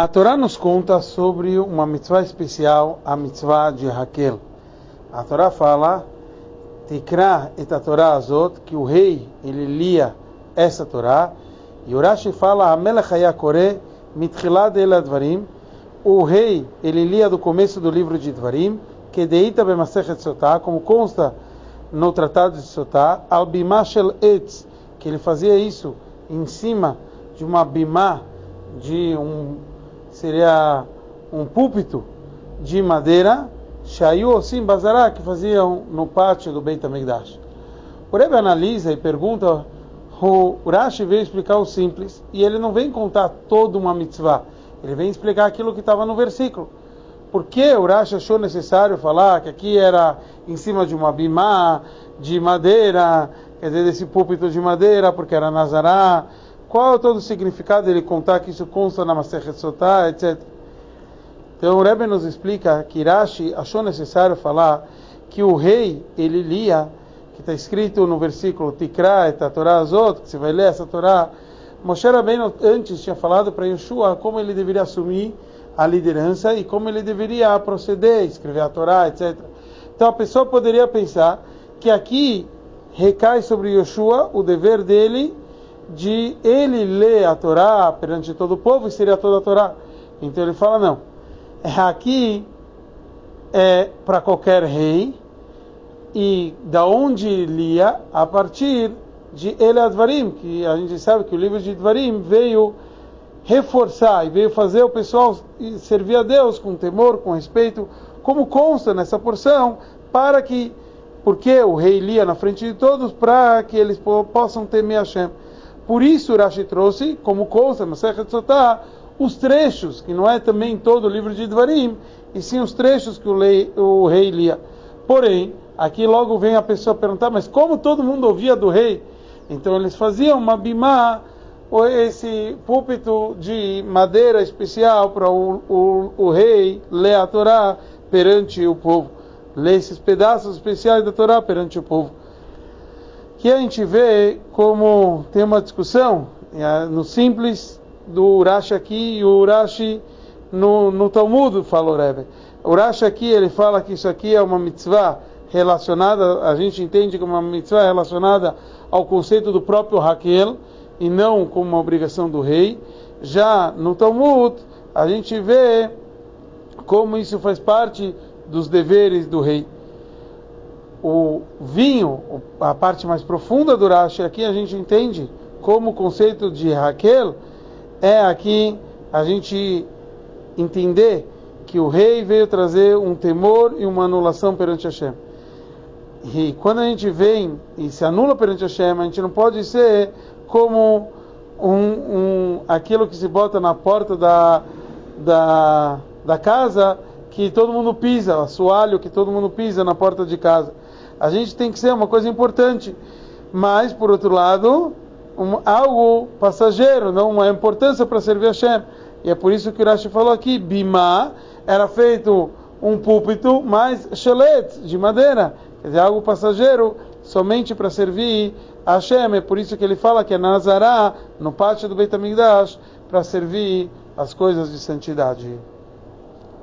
A Torá nos conta sobre uma mitzvah especial, a mitzvah de Raquel. A Torá fala, Tikra et a Torá azot, que o rei, ele lia essa Torá, e o Rashi fala, Amelech hayakore mitchilad el advarim, o rei, ele lia do começo do livro de Dvarim, que deita b'masechet sotá, como consta no tratado de Sotá, al bimah shel etz, que ele fazia isso em cima de uma bimá, de um seria um púlpito de madeira, Shayu Osim Bazará, que faziam no pátio do Beit HaMikdash. O Rebbe analisa e pergunta, o Rashi veio explicar o simples, e ele não vem contar toda uma mitzvah, ele vem explicar aquilo que estava no versículo. Por que o Rashi achou necessário falar que aqui era em cima de uma bimá, de madeira, quer dizer, desse púlpito de madeira, porque era Nazará, qual é todo o significado dele contar que isso consta na Masechet Sotá, etc. Então o Rebbe nos explica que Rashi achou necessário falar que o rei, ele lia, que está escrito no versículo Tikra et Torá Azot, que você vai ler essa Torá, Moshe Rabbeinu antes tinha falado para Yeshua como ele deveria assumir a liderança e como ele deveria proceder, escrever a Torá, etc. Então a pessoa poderia pensar que aqui recai sobre Yeshua o dever dele de ele ler a Torá perante todo o povo e seria toda a Torá. Então ele fala, não, é aqui é para qualquer rei e da onde lia a partir de Ele Advarim, que a gente sabe que o livro de Advarim veio reforçar e veio fazer o pessoal servir a Deus com temor, com respeito, como consta nessa porção, para que, porque o rei lia na frente de todos, para que eles possam temer Hashem. Por isso Rashi trouxe, como consta no Sechet Sotah, os trechos, que não é também todo o livro de Dvarim, e sim os trechos que o, lei, o rei lia. Porém, aqui logo vem a pessoa perguntar, mas como todo mundo ouvia do rei? Então eles faziam uma bimá, esse púlpito de madeira especial para o, o, o, rei ler a Torá perante o povo, ler esses pedaços especiais da Torá perante o povo que a gente vê como tem uma discussão é, no simples do Urashi aqui e o Urashi no, no Talmud, fala o Rebbe. O Urashi aqui, ele fala que isso aqui é uma mitzvah relacionada, a gente entende como uma mitzvah relacionada ao conceito do próprio Raquel e não como uma obrigação do rei. Já no Talmud, a gente vê como isso faz parte dos deveres do rei o vinho, a parte mais profunda do Rashi, aqui a gente entende como o conceito de Raquel é aqui a gente entender que o rei veio trazer um temor e uma anulação perante Hashem. E quando a gente vem e se anula perante Hashem, a gente não pode ser como um, um, aquilo que se bota na porta da, da, da casa que todo mundo pisa, assoalho que todo mundo pisa na porta de casa a gente tem que ser uma coisa importante, mas por outro lado, um, algo passageiro, não uma importância para servir a Hashem. E é por isso que o Rashi falou aqui, bima era feito um púlpito, mas chelet, de madeira, quer dizer, algo passageiro, somente para servir a Hashem. É por isso que ele fala que é Nazará, no pátio do Beit HaMikdash, para servir as coisas de santidade.